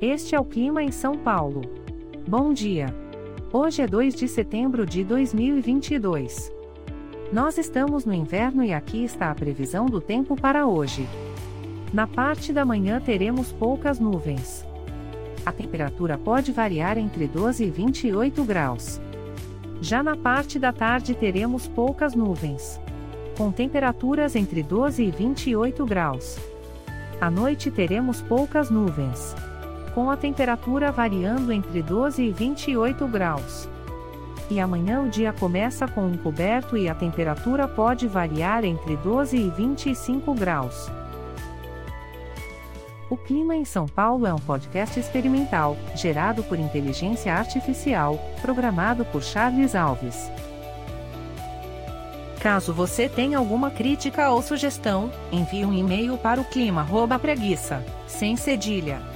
Este é o clima em São Paulo. Bom dia. Hoje é 2 de setembro de 2022. Nós estamos no inverno e aqui está a previsão do tempo para hoje. Na parte da manhã teremos poucas nuvens. A temperatura pode variar entre 12 e 28 graus. Já na parte da tarde teremos poucas nuvens. Com temperaturas entre 12 e 28 graus. À noite teremos poucas nuvens com a temperatura variando entre 12 e 28 graus. E amanhã o dia começa com um coberto e a temperatura pode variar entre 12 e 25 graus. O Clima em São Paulo é um podcast experimental, gerado por inteligência artificial, programado por Charles Alves. Caso você tenha alguma crítica ou sugestão, envie um e-mail para o clima@preguiça, sem cedilha